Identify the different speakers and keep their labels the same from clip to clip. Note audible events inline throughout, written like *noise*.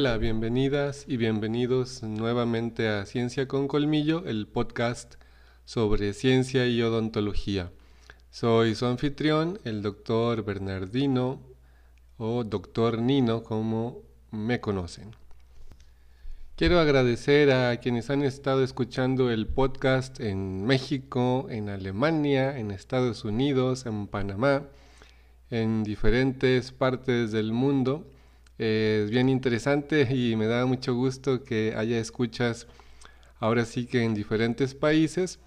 Speaker 1: Hola, bienvenidas y bienvenidos nuevamente a Ciencia con Colmillo, el podcast sobre ciencia y odontología. Soy su anfitrión, el doctor Bernardino o doctor Nino, como me conocen. Quiero agradecer a quienes han estado escuchando el podcast en México, en Alemania, en Estados Unidos, en Panamá, en diferentes partes del mundo es bien interesante *laughs* y me da mucho gusto que haya escuchas ahora sí que en diferentes países.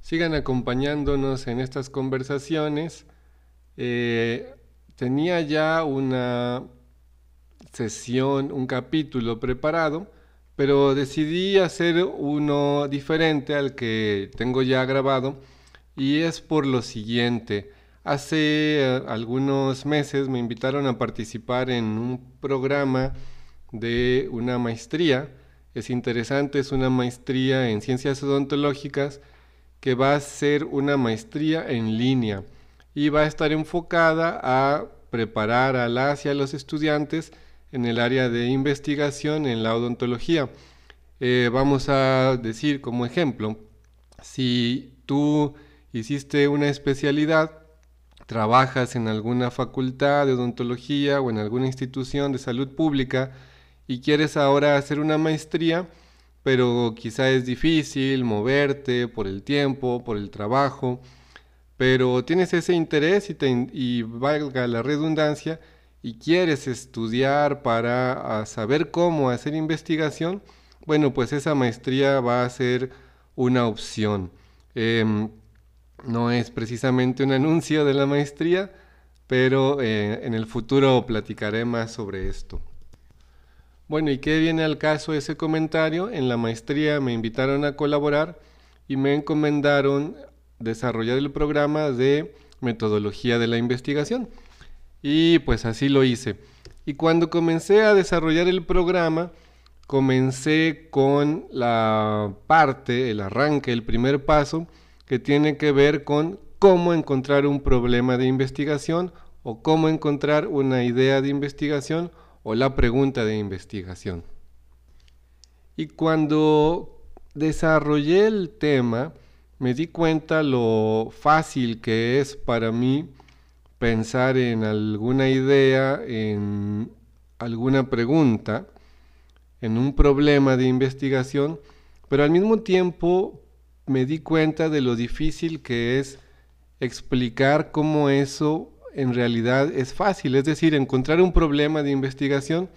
Speaker 1: Sigan acompañándonos en estas conversaciones. Eh, tenía ya una sesión, un capítulo preparado, pero decidí hacer uno diferente al que tengo ya grabado y es por lo siguiente. Hace eh, algunos meses me invitaron a participar en un programa de una maestría. Es interesante, es una maestría en ciencias odontológicas que va a ser una maestría en línea y va a estar enfocada a preparar a las y a los estudiantes en el área de investigación en la odontología. Eh, vamos a decir como ejemplo, si tú hiciste una especialidad trabajas en alguna facultad de odontología o en alguna institución de salud pública y quieres ahora hacer una maestría, pero quizá es difícil moverte por el tiempo, por el trabajo, pero tienes ese interés y, valga la redundancia, y quieres estudiar para ah, saber cómo hacer investigación, bueno, pues esa maestría va a ser una opción. Em, no es precisamente un anuncio de la maestría, pero eh, en el futuro platicaré más sobre esto. Bueno, ¿y qué viene al caso ese comentario? En la maestría me invitaron a colaborar y me encomendaron desarrollar el programa de metodología de la investigación. Y pues así lo hice. Y cuando comencé a desarrollar el programa, comencé con la parte, el arranque, el primer paso, que tiene que ver con cómo encontrar un problema de investigación o cómo encontrar una idea de investigación o la pregunta de investigación. Y cuando desarrollé el tema, me di cuenta lo fácil que es para mí pensar en alguna idea, en alguna pregunta, en un problema de investigación, pero al mismo tiempo me di cuenta de lo difícil que es explicar cómo eso en realidad es fácil. Es decir, encontrar un problema de investigación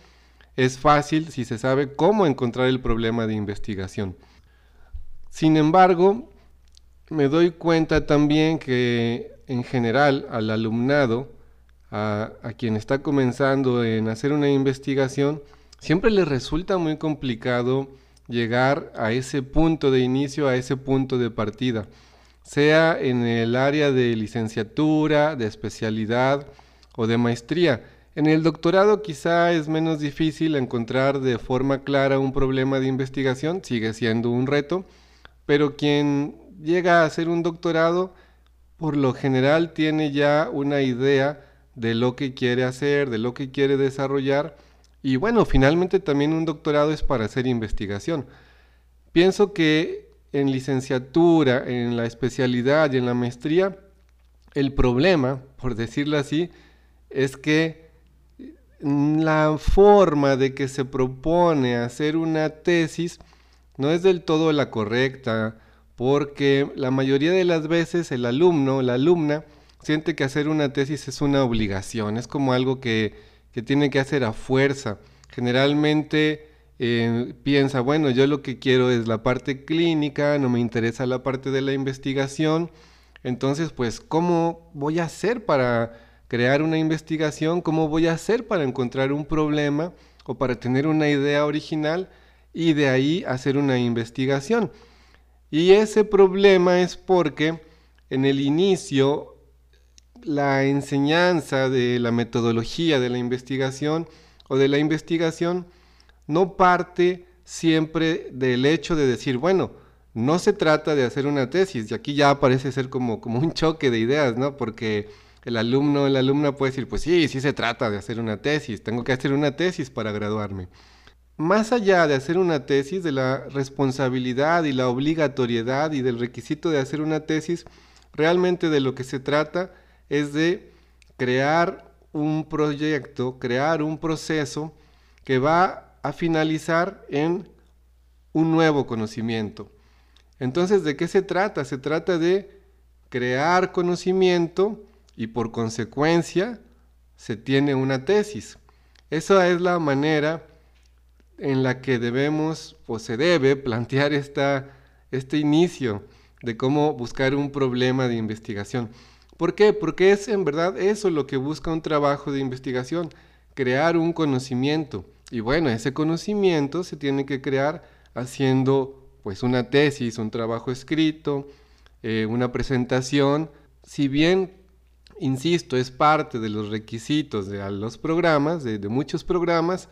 Speaker 1: es fácil si se sabe cómo encontrar el problema de investigación. Sin embargo, me doy cuenta también que en general al alumnado, a, quien está comenzando en hacer una investigación, siempre le resulta muy complicado llegar a ese punto de inicio, a ese punto de partida, sea en el área de licenciatura, de especialidad o de maestría. En el doctorado quizá es menos difícil encontrar de forma clara un problema de investigación, sigue siendo un reto, pero quien llega a hacer un doctorado por lo general tiene ya una idea de lo que quiere hacer, de lo que quiere desarrollar y bueno, finalmente también un doctorado es para hacer investigación. Pienso que en licenciatura, en la especialidad y en la maestría, el problema, por decirlo así, es que la forma de que se propone hacer una tesis no es del todo la correcta, porque la mayoría de las veces el alumno, la alumna, siente que hacer una tesis es una obligación, es como algo que que tiene que hacer a fuerza. Generalmente eh, piensa, bueno, yo lo que quiero es la parte clínica, no me interesa la parte de la investigación. Entonces, pues, ¿cómo voy a hacer para crear una investigación? ¿Cómo voy a hacer para encontrar un problema o para tener una idea original y de ahí hacer una investigación? Y ese problema es porque en el inicio la enseñanza de la metodología de la investigación o de la investigación no parte siempre del hecho de decir, bueno, no se trata de hacer una tesis, y aquí ya parece ser como, como un choque de ideas, ¿no? Porque el alumno, la alumna puede decir, pues sí, sí se trata de hacer una tesis, tengo que hacer una tesis para graduarme. Más allá de hacer una tesis, de la responsabilidad y la obligatoriedad y del requisito de hacer una tesis, realmente de lo que se trata es de crear un proyecto, crear un proceso que va a finalizar en un nuevo conocimiento. Entonces, ¿de qué se trata? Se trata de crear conocimiento y por consecuencia se tiene una tesis. Esa es la manera en la que debemos o se debe plantear esta, este inicio de cómo buscar un problema de investigación. ¿Por qué? Porque es en verdad eso lo que busca un trabajo de investigación, crear un conocimiento. Y bueno, ese conocimiento se tiene que crear haciendo pues una tesis, un trabajo escrito, eh, una presentación. Si bien, insisto, es parte de los requisitos de los programas, de, muchos programas,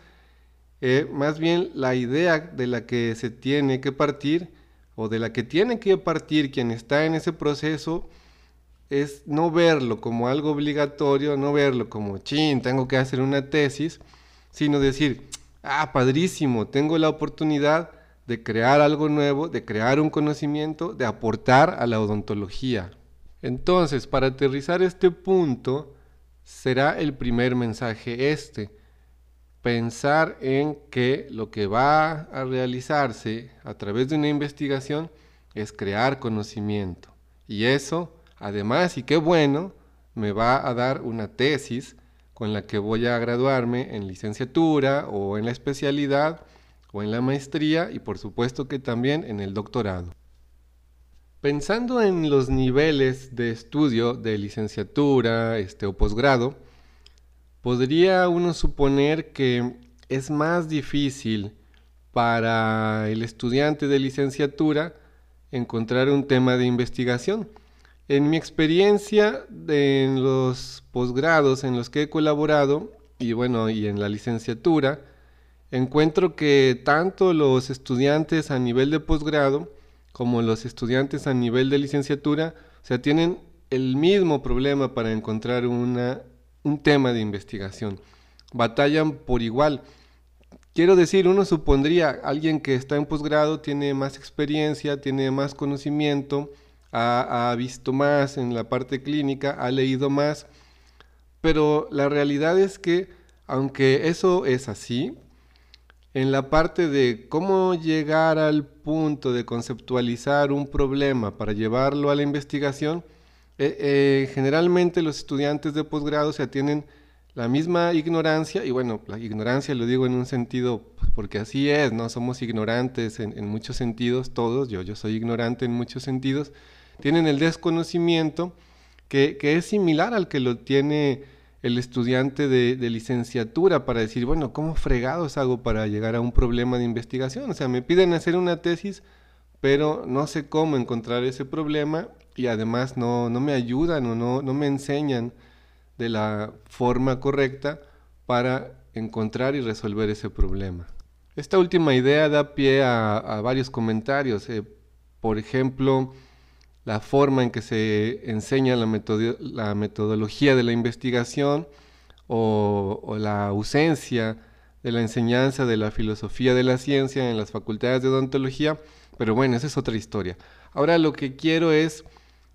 Speaker 1: eh, más bien la idea de la que se tiene que partir o de la que tiene que partir quien está en ese proceso es no verlo como algo obligatorio, no verlo como, chin, tengo que hacer una tesis, sino decir, ah, padrísimo, tengo la oportunidad de crear algo nuevo, de crear un conocimiento, de aportar a la odontología. Entonces, para aterrizar este punto, será el primer mensaje este. Pensar en que lo que va a realizarse a través de una investigación es crear conocimiento. Y eso Además, y qué bueno, me va a dar una tesis con la que voy a graduarme en licenciatura o en la especialidad o en la maestría y por supuesto que también en el doctorado. Pensando en los niveles de estudio de licenciatura este, o posgrado, podría uno suponer que es más difícil para el estudiante de licenciatura encontrar un tema de investigación en mi experiencia en los posgrados en los que he colaborado y bueno, y en la licenciatura, encuentro que tanto los estudiantes a nivel de posgrado como los estudiantes a nivel de licenciatura, o sea, tienen el mismo problema para encontrar un tema de investigación. Batallan por igual. Quiero decir, uno supondría, alguien que está en posgrado tiene más experiencia, tiene más conocimiento, ha, visto más en la parte clínica, ha leído más, pero la realidad es que aunque eso es así, en la parte de cómo llegar al punto de conceptualizar un problema para llevarlo a la investigación, eh, eh, generalmente los estudiantes de posgrado se atienden la misma ignorancia, y bueno, la ignorancia lo digo en un sentido, pues, porque así es, ¿no? Somos ignorantes en, en muchos sentidos, todos, yo, yo soy ignorante en muchos sentidos, tienen el desconocimiento que, es similar al que lo tiene el estudiante de, licenciatura para decir, bueno, ¿cómo fregados hago para llegar a un problema de investigación? O sea, me piden hacer una tesis, pero no sé cómo encontrar ese problema y además no, me ayudan o no, no me enseñan de la forma correcta para encontrar y resolver ese problema. Esta última idea da pie a, varios comentarios. Eh, por ejemplo, la forma en que se enseña la, metodología de la investigación o, la ausencia de la enseñanza de la filosofía de la ciencia en las facultades de odontología, pero bueno, esa es otra historia. Ahora lo que quiero es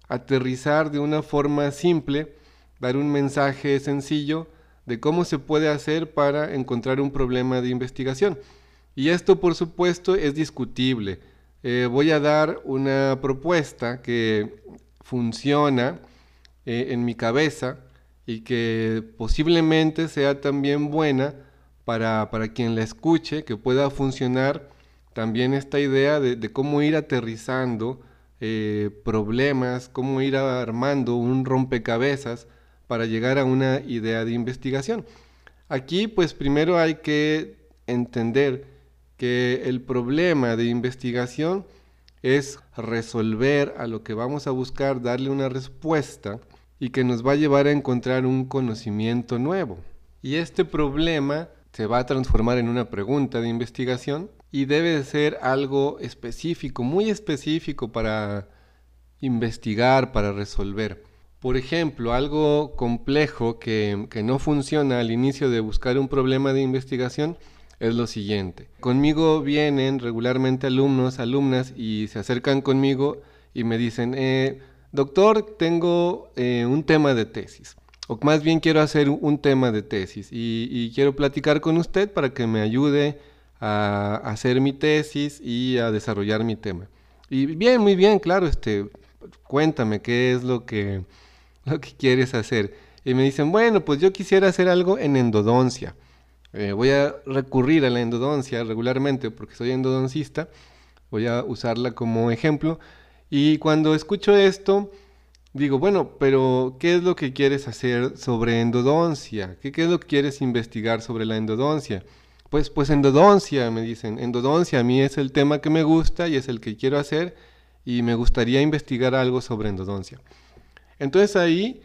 Speaker 1: aterrizar de una forma simple, dar un mensaje sencillo de cómo se puede hacer para encontrar un problema de investigación. Y esto, por supuesto, es discutible eh, voy a dar una propuesta que funciona eh, en mi cabeza y que posiblemente sea también buena para, quien la escuche, que pueda funcionar también esta idea de, cómo ir aterrizando eh, problemas, cómo ir armando un rompecabezas para llegar a una idea de investigación. Aquí pues primero hay que entender que el problema de investigación es resolver a lo que vamos a buscar, darle una respuesta y que nos va a llevar a encontrar un conocimiento nuevo. Y este problema se va a transformar en una pregunta de investigación y debe de ser algo específico, muy específico para investigar, para resolver. Por ejemplo, algo complejo que, que, no funciona al inicio de buscar un problema de investigación es lo siguiente. Conmigo vienen regularmente alumnos, alumnas y se acercan conmigo y me dicen, eh, doctor, tengo eh, un tema de tesis. O más bien quiero hacer un tema de tesis y, y quiero platicar con usted para que me ayude a hacer mi tesis y a desarrollar mi tema. Y bien, muy bien, claro, este, cuéntame qué es lo que lo que quieres hacer. Y me dicen, bueno, pues yo quisiera hacer algo en endodoncia. Eh, voy a recurrir a la endodoncia regularmente porque soy endodoncista. Voy a usarla como ejemplo. Y cuando escucho esto, digo, bueno, pero ¿qué es lo que quieres hacer sobre endodoncia? ¿Qué, qué es lo que quieres investigar sobre la endodoncia? Pues, pues endodoncia, me dicen. Endodoncia a mí es el tema que me gusta y es el que quiero hacer y me gustaría investigar algo sobre endodoncia. Entonces ahí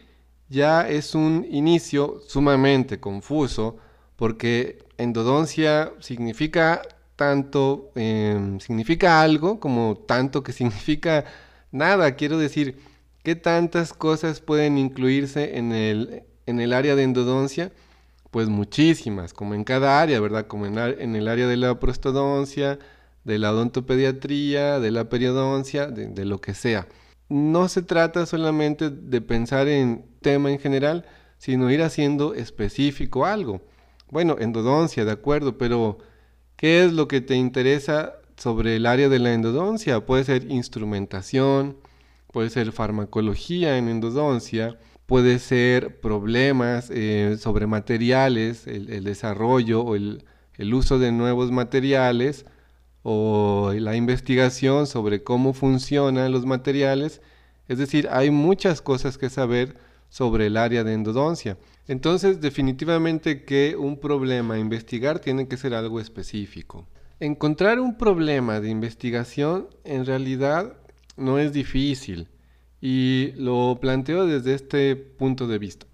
Speaker 1: ya es un inicio sumamente confuso porque endodoncia significa tanto, em, significa algo como tanto que *laughs* significa nada. Quiero decir, ¿qué tantas cosas pueden incluirse en el, en el área de endodoncia? Pues muchísimas, como en cada área, ¿verdad? Como en, en el área de la prostodoncia, de la odontopediatría, de la periodoncia, de lo que sea no se trata solamente de pensar en tema en general, sino ir haciendo específico algo. Bueno, endodoncia, de acuerdo, pero ¿qué es lo que te interesa sobre el área de la endodoncia? Puede ser instrumentación, puede ser farmacología en endodoncia, puede ser problemas eh, sobre materiales, el, desarrollo o el, el uso de nuevos materiales, o la investigación sobre cómo funcionan los materiales. Es decir, hay muchas cosas que saber sobre el área de endodoncia. Entonces, definitivamente que un problema a investigar tiene que ser algo específico. Encontrar un problema de investigación en realidad no es difícil y lo planteo desde este punto de vista.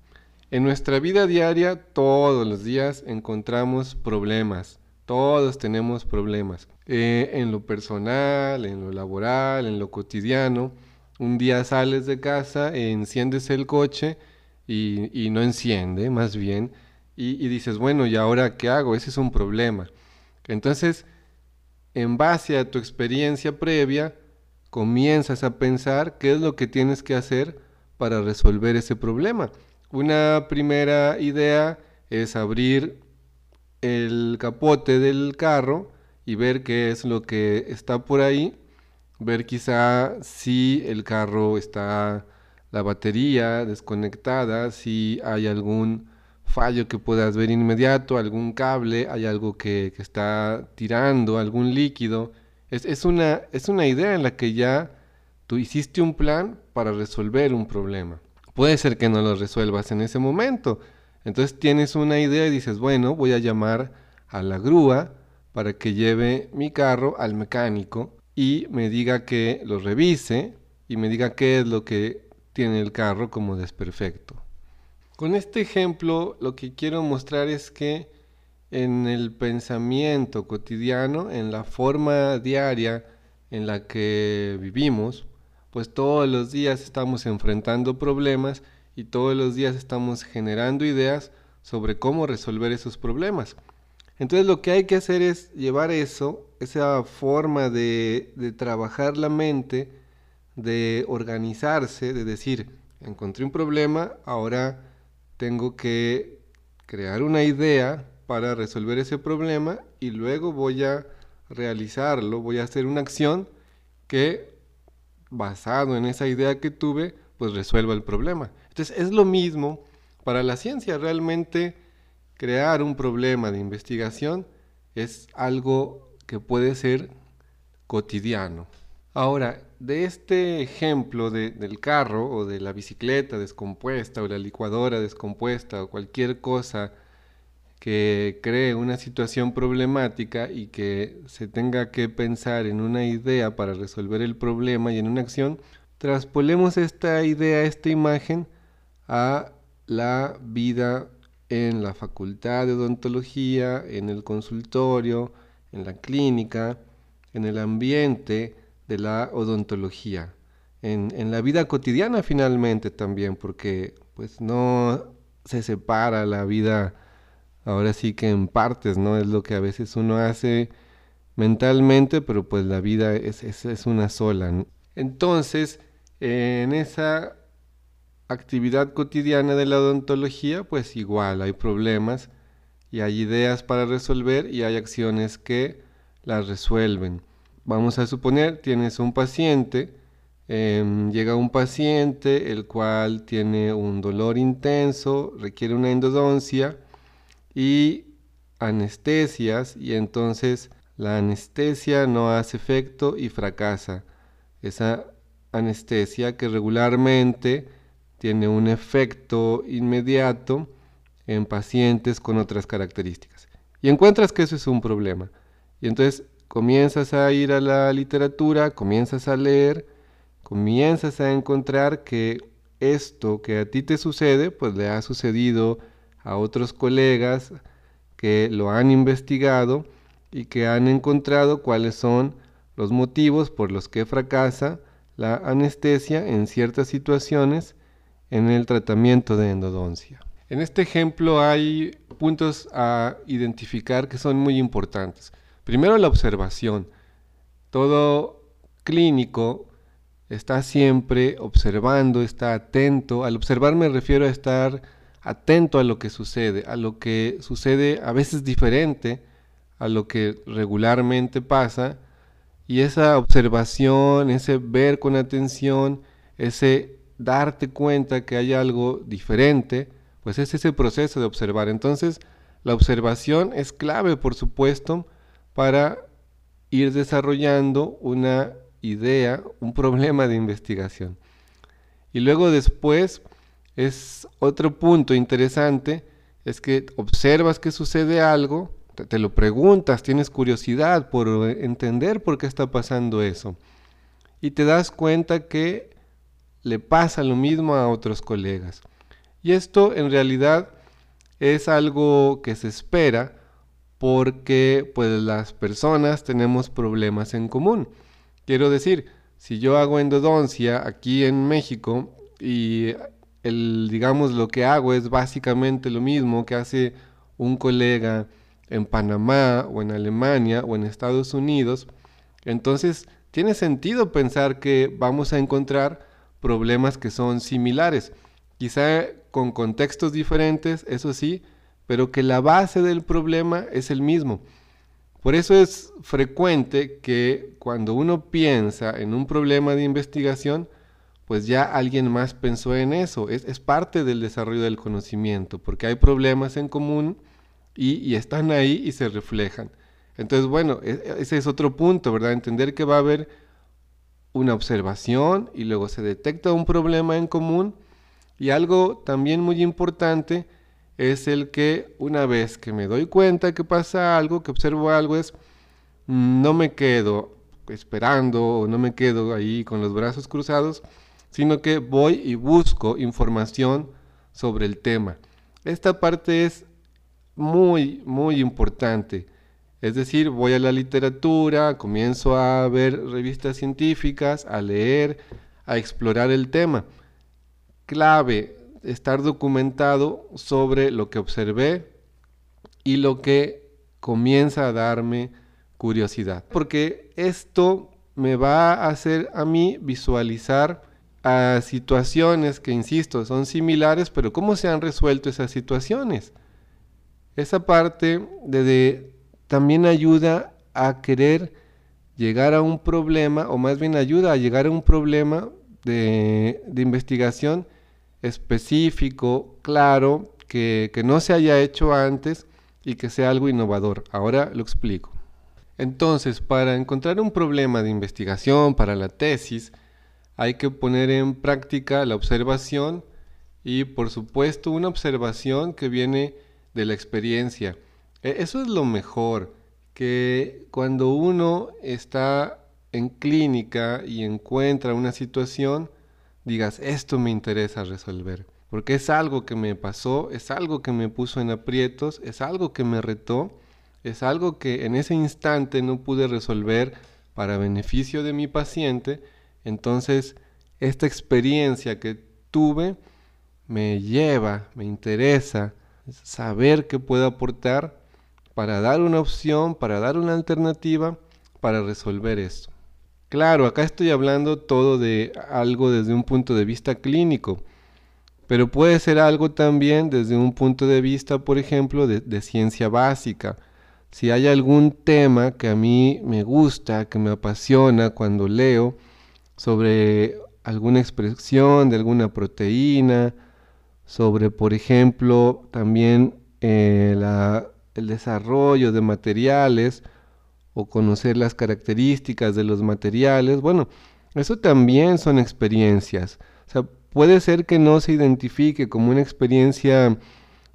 Speaker 1: En nuestra vida diaria, todos los días encontramos problemas, todos tenemos problemas. Eh, en lo personal, en lo laboral, en lo cotidiano. Un día sales de casa, enciendes el coche y, no enciende, más bien, y, dices, bueno, ¿y ahora qué hago? Ese es un problema. Entonces, en base a tu experiencia previa, comienzas a pensar qué es lo que tienes que hacer para resolver ese problema. Una primera idea es abrir el capote del carro y ver qué es lo que está por ahí, ver quizá si el carro está la batería desconectada, si hay algún fallo que puedas ver inmediato, algún cable, hay algo que, está tirando, algún líquido. Es, una, es una idea en la que ya tú hiciste un plan para resolver un problema. Puede ser que no lo resuelvas en ese momento. Entonces tienes una idea y dices, bueno, voy a llamar a la grúa para que lleve mi carro al mecánico y me diga que lo revise y me diga qué es lo que tiene el carro como desperfecto. Con este ejemplo lo que quiero mostrar es que en el pensamiento cotidiano, en la forma diaria en la que vivimos, pues todos los días estamos enfrentando problemas y todos los días estamos generando ideas sobre cómo resolver esos problemas. Entonces lo que hay que hacer es llevar eso, esa forma de, trabajar la mente, de organizarse, de decir, encontré un problema, ahora tengo que crear una idea para resolver ese problema y luego voy a realizarlo, voy a hacer una acción que basado en esa idea que tuve, pues resuelva el problema. Entonces es lo mismo para la ciencia, realmente crear un problema de investigación es algo que puede ser cotidiano. Ahora, de este ejemplo del carro o de la bicicleta descompuesta o la licuadora descompuesta o cualquier cosa que cree una situación problemática y que se tenga que pensar en una idea para resolver el problema y en una acción, traspolemos esta idea, esta imagen a la vida en la facultad de odontología, en el consultorio, en la clínica, en el ambiente de la odontología. en, la vida cotidiana finalmente también, porque pues no se separa la vida ahora sí que en partes, ¿no? Es lo que a veces uno hace mentalmente, pero pues la vida es, es, una sola. Entonces, en esa actividad cotidiana de la odontología, pues igual hay problemas y hay ideas para resolver y hay acciones que las resuelven. Vamos a suponer, tienes un paciente, em, llega un paciente el cual tiene un dolor intenso, requiere una endodoncia y anestesias y entonces la anestesia no hace efecto y fracasa. Esa anestesia que regularmente tiene un efecto inmediato en pacientes con otras características. Y encuentras que eso es un problema. Y entonces comienzas a ir a la literatura, comienzas a leer, comienzas a encontrar que esto que a ti te sucede, pues le ha sucedido a otros colegas que lo han investigado y que han encontrado cuáles son los motivos por los que fracasa la anestesia en ciertas situaciones en el tratamiento de endodoncia. En este ejemplo hay puntos a identificar que son muy importantes. Primero la observación. Todo clínico está siempre observando, está atento. Al observar me refiero a estar atento a lo que sucede, a lo que sucede a veces diferente a lo que regularmente pasa. Y esa observación, ese ver con atención, ese darte cuenta que hay algo diferente, pues es ese proceso de observar. Entonces, la observación es clave, por supuesto, para ir desarrollando una idea, un problema de investigación. Y luego después es otro punto interesante, es que observas que sucede algo, te, lo preguntas, tienes curiosidad por entender por qué está pasando eso. Y te das cuenta que le pasa lo mismo a otros colegas. Y esto en realidad es algo que se espera porque pues las personas tenemos problemas en común. Quiero decir, si yo hago endodoncia aquí en México y el digamos lo que hago es básicamente lo mismo que hace un colega en Panamá o en Alemania o en Estados Unidos, entonces tiene sentido pensar que vamos a encontrar problemas que son similares, quizá con contextos diferentes, eso sí, pero que la base del problema es el mismo. Por eso es frecuente que cuando uno piensa en un problema de investigación, pues ya alguien más pensó en eso. Es, parte del desarrollo del conocimiento, porque hay problemas en común y, y, están ahí y se reflejan. Entonces, bueno, e, e, ese es otro punto, ¿verdad? Entender que va a haber una observación y luego se detecta un problema en común. Y algo también muy importante es el que una vez que me doy cuenta que pasa algo, que observo algo, es no me quedo esperando o no me quedo ahí con los brazos cruzados, sino que voy y busco información sobre el tema. Esta parte es muy, muy importante. Es decir, voy a la literatura, comienzo a ver revistas científicas, a leer, a explorar el tema. Clave, estar documentado sobre lo que observé y lo que comienza a darme curiosidad. Porque esto me va a hacer a mí visualizar a situaciones que, insisto, son similares, pero cómo se han resuelto esas situaciones. Esa parte de también ayuda a querer llegar a un problema, o más bien ayuda a llegar a un problema de, investigación específico, claro, que, que no se haya hecho antes y que sea algo innovador. Ahora lo explico. Entonces, para encontrar un problema de investigación para la tesis, hay que poner en práctica la observación y, por supuesto, una observación que viene de la experiencia. E, eso es lo mejor, que cuando uno está en clínica y encuentra una situación, digas, esto me interesa resolver, porque es algo que me pasó, es algo que me puso en aprietos, es algo que me retó, es algo que en ese instante no pude resolver para beneficio de mi paciente, entonces esta experiencia que tuve me lleva, me interesa saber qué puedo aportar para dar una opción, para dar una alternativa, para resolver esto. Claro, acá estoy hablando todo de algo desde un punto de vista clínico, pero puede ser algo también desde un punto de vista, por ejemplo, de, ciencia básica. Si hay algún tema que a mí me gusta, que me apasiona cuando leo sobre alguna expresión de alguna proteína, sobre, por ejemplo, también eh, el desarrollo de materiales o conocer las características de los materiales. Bueno, eso también son experiencias. O sea, puede ser que no se identifique como una experiencia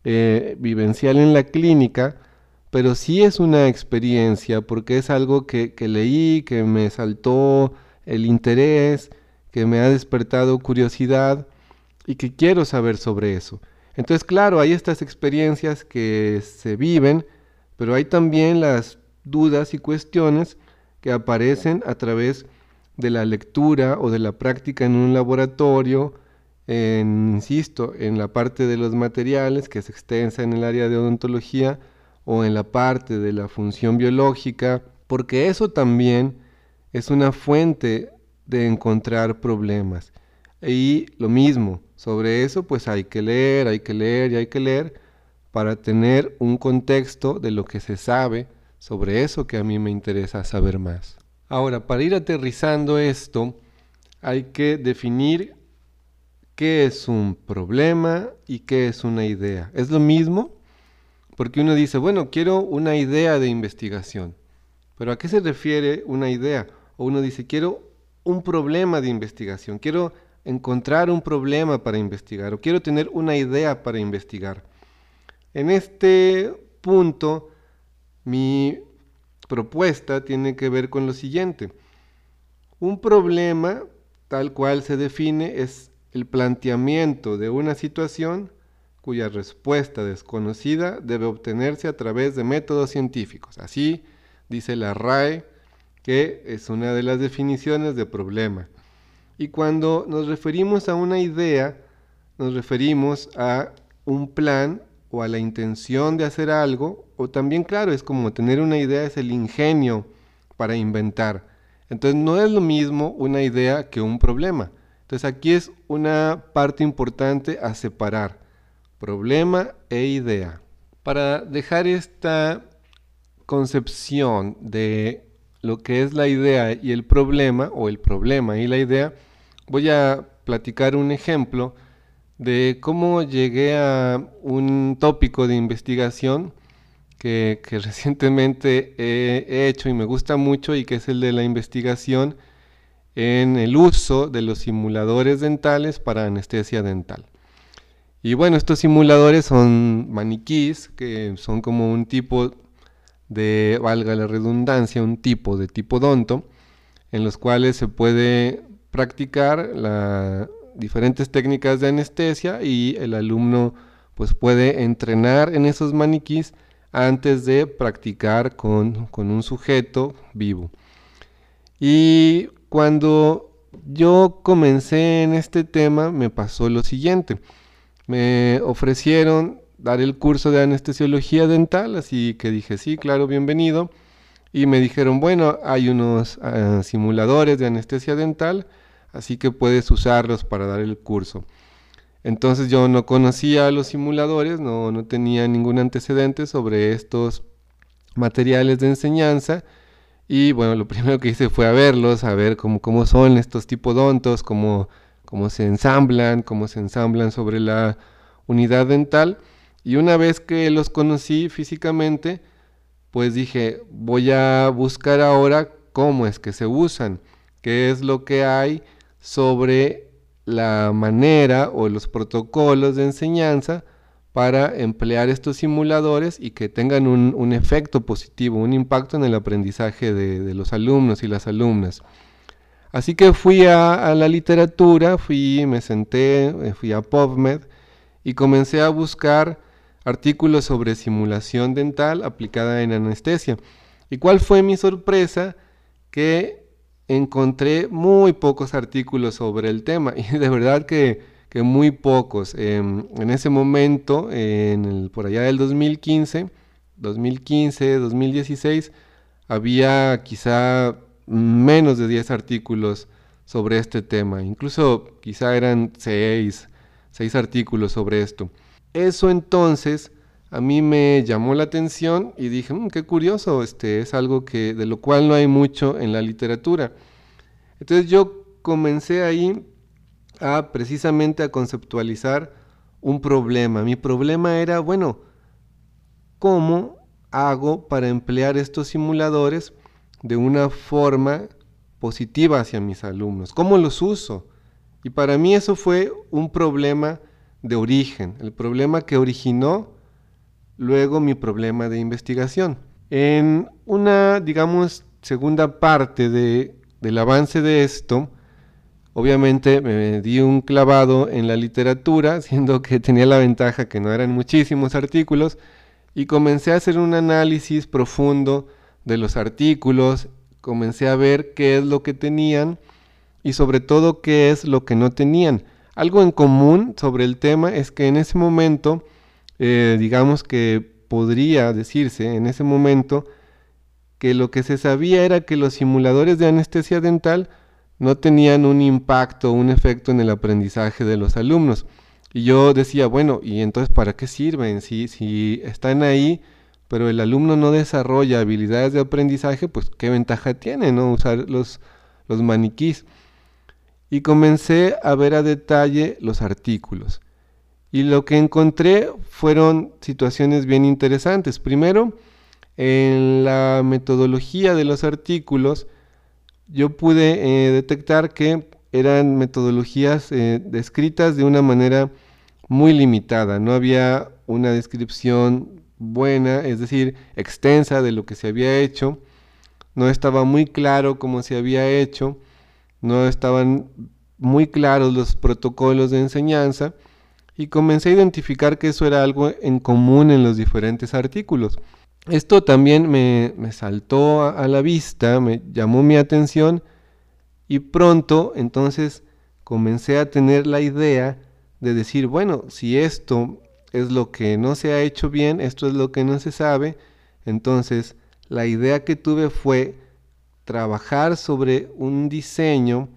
Speaker 1: eh, vivencial en la clínica, pero sí es una experiencia porque es algo que, que leí, que me saltó el interés, que me ha despertado curiosidad y que quiero saber sobre eso. Entonces, claro, hay estas experiencias que se viven, pero hay también las dudas y cuestiones que aparecen a través de la lectura o de la práctica en un laboratorio, insisto, en la parte de los materiales, que es extensa en el área de odontología, o en la parte de la función biológica, porque eso también es una fuente de encontrar problemas. Y lo mismo, sobre eso pues hay que leer, hay que leer y hay que leer para tener un contexto de lo que se sabe sobre eso que a mí me interesa saber más. Ahora, para ir aterrizando esto, hay que definir qué es un problema y qué es una idea. ¿Es lo mismo? Porque uno dice, bueno, quiero una idea de investigación. Pero ¿a qué se refiere una idea? O uno dice, quiero un problema de investigación, quiero encontrar un problema para investigar o quiero tener una idea para investigar. En este punto, mi propuesta tiene que ver con lo siguiente. Un problema, tal cual se define, es el planteamiento de una situación cuya respuesta desconocida debe obtenerse a través de métodos científicos. Así dice la RAE, que es una de las definiciones de problema. Y cuando nos referimos a una idea, nos referimos a un plan o a la intención de hacer algo, o también, claro, es como tener una idea, es el ingenio para inventar. Entonces no es lo mismo una idea que un problema. Entonces aquí es una parte importante a separar, problema e idea. Para dejar esta concepción de lo que es la idea y el problema, o el problema y la idea, voy a platicar un ejemplo de cómo llegué a un tópico de investigación que, *laughs* recientemente he, hecho y me gusta mucho y que es el de la investigación en el uso de los simuladores dentales para anestesia dental. Y bueno, estos simuladores son maniquís, que son como un tipo de, valga la redundancia, un tipo de tipo donto, en los cuales se puede practicar diferentes técnicas de anestesia y el alumno pues puede entrenar en esos maniquís antes de practicar con, con un sujeto vivo. Y cuando yo comencé en este tema me pasó lo siguiente. Me ofrecieron dar el curso de anestesiología dental, así que dije, sí, claro, bienvenido. Y me dijeron, bueno, hay unos ah, simuladores de anestesia dental así que puedes usarlos para dar el curso. Entonces yo no conocía los simuladores, no, no tenía ningún antecedente sobre estos materiales de enseñanza y bueno, lo *laughs* primero que hice fue verlos, a ver cómo, cómo son estos tipodontos, cómo, cómo se ensamblan, cómo se ensamblan sobre la unidad dental. Y una vez que los conocí físicamente, pues dije, voy a buscar ahora cómo es que se usan, qué es lo que hay sobre la manera o los protocolos de enseñanza para emplear estos simuladores y que tengan un, efecto positivo, un impacto en el aprendizaje de, los alumnos y las alumnas. Así que fui a, la literatura, fui, me senté, fui a PubMed y comencé a buscar artículos sobre simulación dental aplicada en anestesia. ¿Y cuál fue mi sorpresa? Que encontré muy pocos artículos sobre el tema *laughs* y de verdad que, muy pocos. Em, en ese momento, en el, por allá del 2015, 2015, 2016, había quizá menos de 10 artículos sobre este tema. Incluso quizá eran 6, 6 artículos sobre esto. Eso entonces a mí me llamó la atención y dije, mm, qué curioso, este es algo que de lo cual no hay mucho en la literatura. Entonces yo comencé ahí a precisamente a conceptualizar un problema. Mi problema era, bueno, ¿cómo hago para emplear estos simuladores de una forma positiva hacia mis alumnos? ¿Cómo los uso? Y para mí eso fue un problema de origen, el problema que originó luego mi problema de investigación. En una, digamos, segunda parte de, del avance de esto, obviamente me di un clavado en la literatura, *laughs* siendo que tenía la ventaja que no eran muchísimos artículos, y comencé a hacer un análisis profundo de los artículos, comencé a ver qué es lo que tenían y sobre todo qué es lo que no tenían. Algo en común sobre el tema es que en ese momento eh, digamos que podría decirse en ese momento que lo que se sabía era que los simuladores de anestesia dental no tenían un impacto, un efecto en el aprendizaje de los alumnos. Y yo decía, bueno, ¿y entonces para qué sirven? Si, si están ahí, pero el alumno no desarrolla habilidades de aprendizaje, pues qué ventaja tiene, ¿no? Usar los, los maniquís. Y comencé a ver a detalle los artículos. Y lo que encontré fueron situaciones bien interesantes. Primero, en la metodología de los artículos, yo pude eh, detectar que eran metodologías eh, descritas de una manera muy limitada. No había una descripción buena, es decir, extensa de lo que se había hecho. No estaba muy claro cómo se había hecho. No estaban muy claros los protocolos de enseñanza y comencé a identificar que eso era algo en común en los diferentes artículos. Esto también me, saltó a, la vista, me llamó mi atención y pronto entonces comencé a tener la idea de decir, bueno, si esto es lo que no se ha hecho bien, esto es lo que no se sabe, entonces la idea que tuve fue trabajar sobre un diseño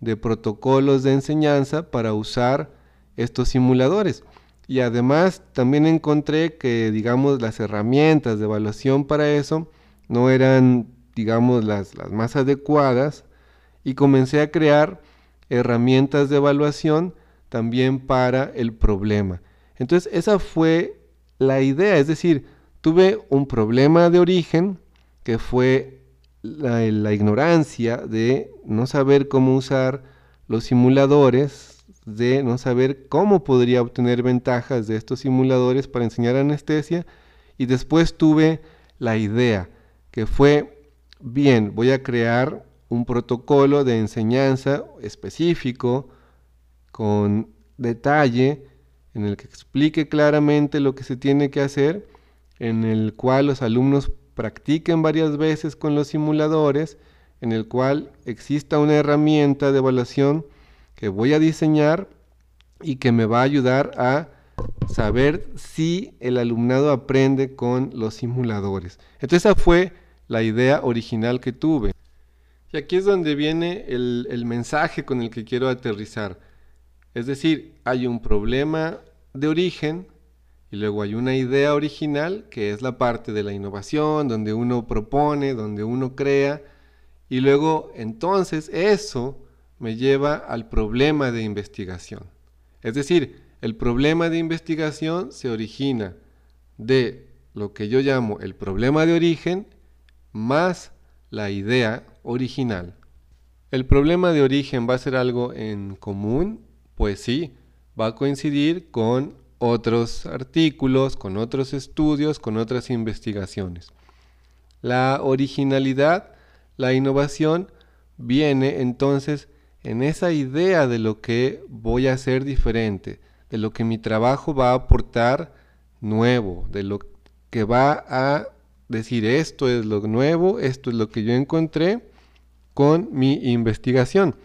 Speaker 1: de protocolos de enseñanza para usar estos simuladores. Y además también encontré que, digamos, las herramientas de evaluación para eso no eran, digamos, las, las más adecuadas y comencé a crear herramientas de evaluación también para el problema. Entonces esa fue la idea, es decir, tuve un problema de origen que fue la, la ignorancia de no saber cómo usar los simuladores de no saber cómo podría obtener ventajas de estos simuladores para enseñar anestesia. Y después tuve la idea que fue, bien, voy a crear un protocolo de enseñanza específico con detalle en el que explique claramente lo que se tiene que hacer, en el cual los alumnos practiquen varias veces con los simuladores, en el cual exista una herramienta de evaluación que voy a diseñar y que me va a ayudar a saber si el alumnado aprende con los simuladores. Entonces esa fue la idea original que tuve. Y aquí es donde viene el, el mensaje con el que quiero aterrizar. Es decir, hay un problema de origen y luego hay una idea original que es la parte de la innovación, donde uno propone, donde uno crea, y luego entonces eso me lleva al problema de investigación. Es decir, el problema de investigación se origina de lo que yo llamo el problema de origen más la idea original. ¿El problema de origen va a ser algo en común? Pues sí, va a coincidir con otros artículos, con otros estudios, con otras investigaciones. La originalidad, la innovación, viene entonces en esa idea de lo que voy a hacer diferente, de lo que mi trabajo va a aportar nuevo, de lo que va a decir esto es lo nuevo, esto es lo que yo encontré, con mi investigación.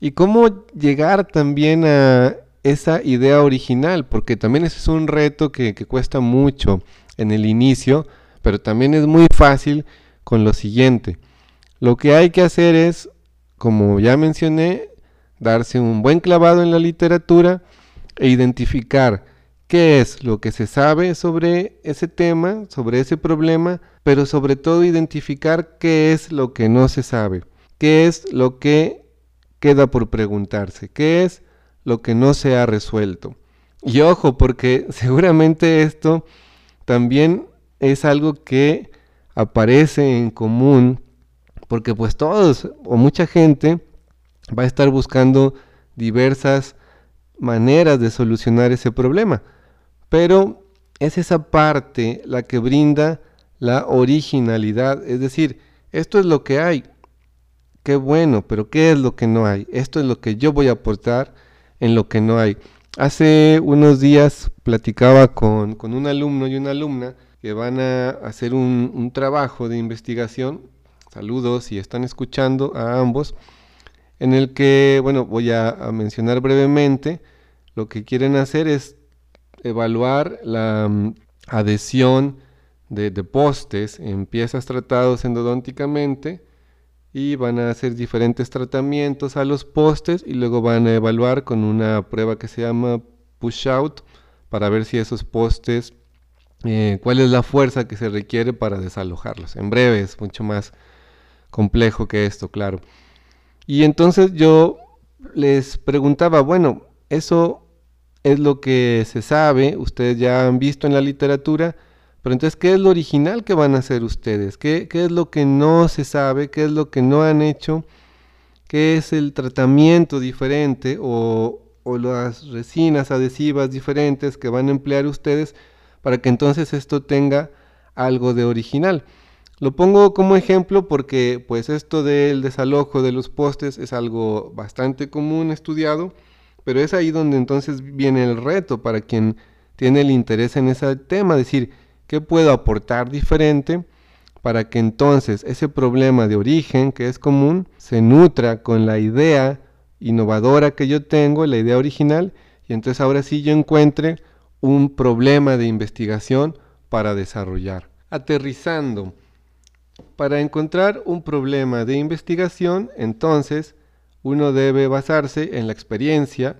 Speaker 1: Y cómo llegar también a esa idea original, porque también es un reto que cuesta mucho en el inicio, pero también es muy fácil con lo siguiente. Lo que hay que hacer es, como ya mencioné, darse un buen clavado en la literatura e identificar qué es lo que se sabe sobre ese tema, sobre ese problema, pero sobre todo identificar qué es lo que no se sabe, qué es lo que queda por preguntarse, qué es lo que no se ha resuelto. Y ojo, porque *laughs* seguramente esto también es algo que aparece en común, porque pues todos o mucha gente va a estar buscando diversas maneras de solucionar ese problema. Pero es esa parte la que brinda la originalidad, es decir, esto es lo que hay, qué bueno, pero ¿qué es lo que no hay? Esto es lo que yo voy a aportar en lo que no hay. Hace unos días platicaba con, un alumno y una alumna que van a hacer un, un trabajo de investigación. Saludos si están escuchando a ambos en el que, bueno, voy a, mencionar brevemente, lo que quieren hacer es evaluar la mm, adhesión de, postes en piezas tratados endodónticamente y van a hacer diferentes tratamientos a los postes y luego van a evaluar con una prueba que se llama push out para ver si esos postes, eh, cuál es la fuerza que se requiere para desalojarlos. En breve es mucho más complejo que esto, claro. Y entonces yo les preguntaba, bueno, eso es lo que se sabe, ustedes ya han visto en la literatura, pero entonces, ¿qué es lo original que van a hacer ustedes? ¿Qué, es lo que no se sabe? ¿Qué es lo que no han hecho? ¿Qué es el tratamiento diferente o, o las resinas adhesivas diferentes que van a emplear ustedes para que entonces esto tenga algo de original? Lo pongo como ejemplo porque pues esto del desalojo de los postes es algo bastante común estudiado, pero es ahí donde entonces viene el reto para quien tiene el interés en ese tema, decir, ¿qué puedo aportar diferente para que entonces ese problema de origen que es común se nutra con la idea innovadora que yo tengo, la idea original, y entonces ahora sí yo encuentre un problema de investigación para desarrollar. Aterrizando para encontrar un problema de investigación, entonces, uno debe basarse en la experiencia,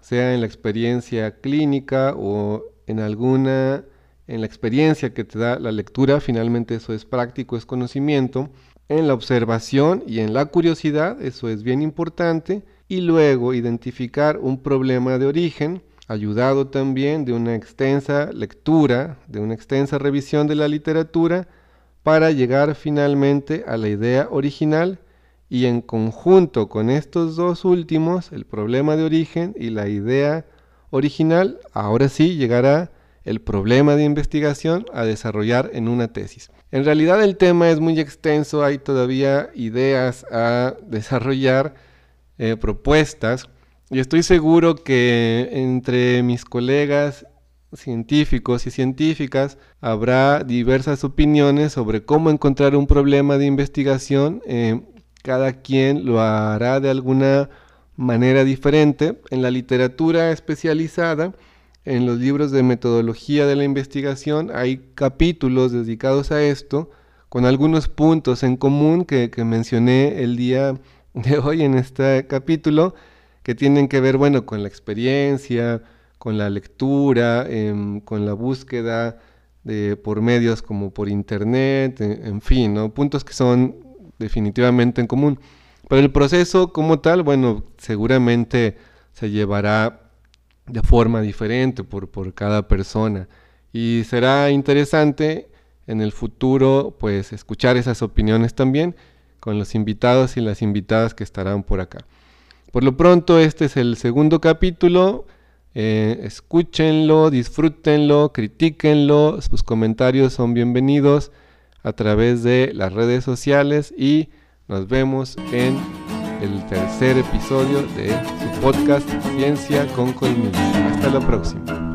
Speaker 1: sea en la experiencia clínica o en alguna, en la experiencia que te da la lectura, finalmente eso es práctico, es conocimiento, en la observación y en la curiosidad, eso es bien importante, y luego identificar un problema de origen, ayudado también de una extensa lectura, de una extensa revisión de la literatura, para llegar finalmente a la idea original. Y en conjunto con estos dos últimos, el problema de origen y la idea original, ahora sí llegará el problema de investigación a desarrollar en una tesis. En realidad el tema es muy extenso, hay todavía ideas a desarrollar, eh, propuestas, y estoy seguro que entre mis colegas científicos y científicas, habrá diversas opiniones sobre cómo encontrar un problema de investigación. Eh, cada quien lo hará de alguna manera diferente. En la literatura especializada, en los libros de metodología de la investigación, hay capítulos dedicados a esto, con algunos puntos en común que, mencioné el día de hoy en este capítulo, que tienen que ver, bueno, con la experiencia, con la lectura, em, con la búsqueda de, por medios como por internet, en, fin, ¿no? puntos que son definitivamente en común. Pero el proceso como tal, bueno, seguramente se llevará de forma diferente por, por cada persona y será interesante en el futuro pues escuchar esas opiniones también con los invitados y las invitadas que estarán por acá. Por lo pronto este es el segundo capítulo. Eh, escúchenlo, disfrútenlo, critíquenlo, sus comentarios son bienvenidos a través de las redes sociales y nos vemos en el tercer episodio de su podcast Ciencia con Colmillo. Hasta la próxima.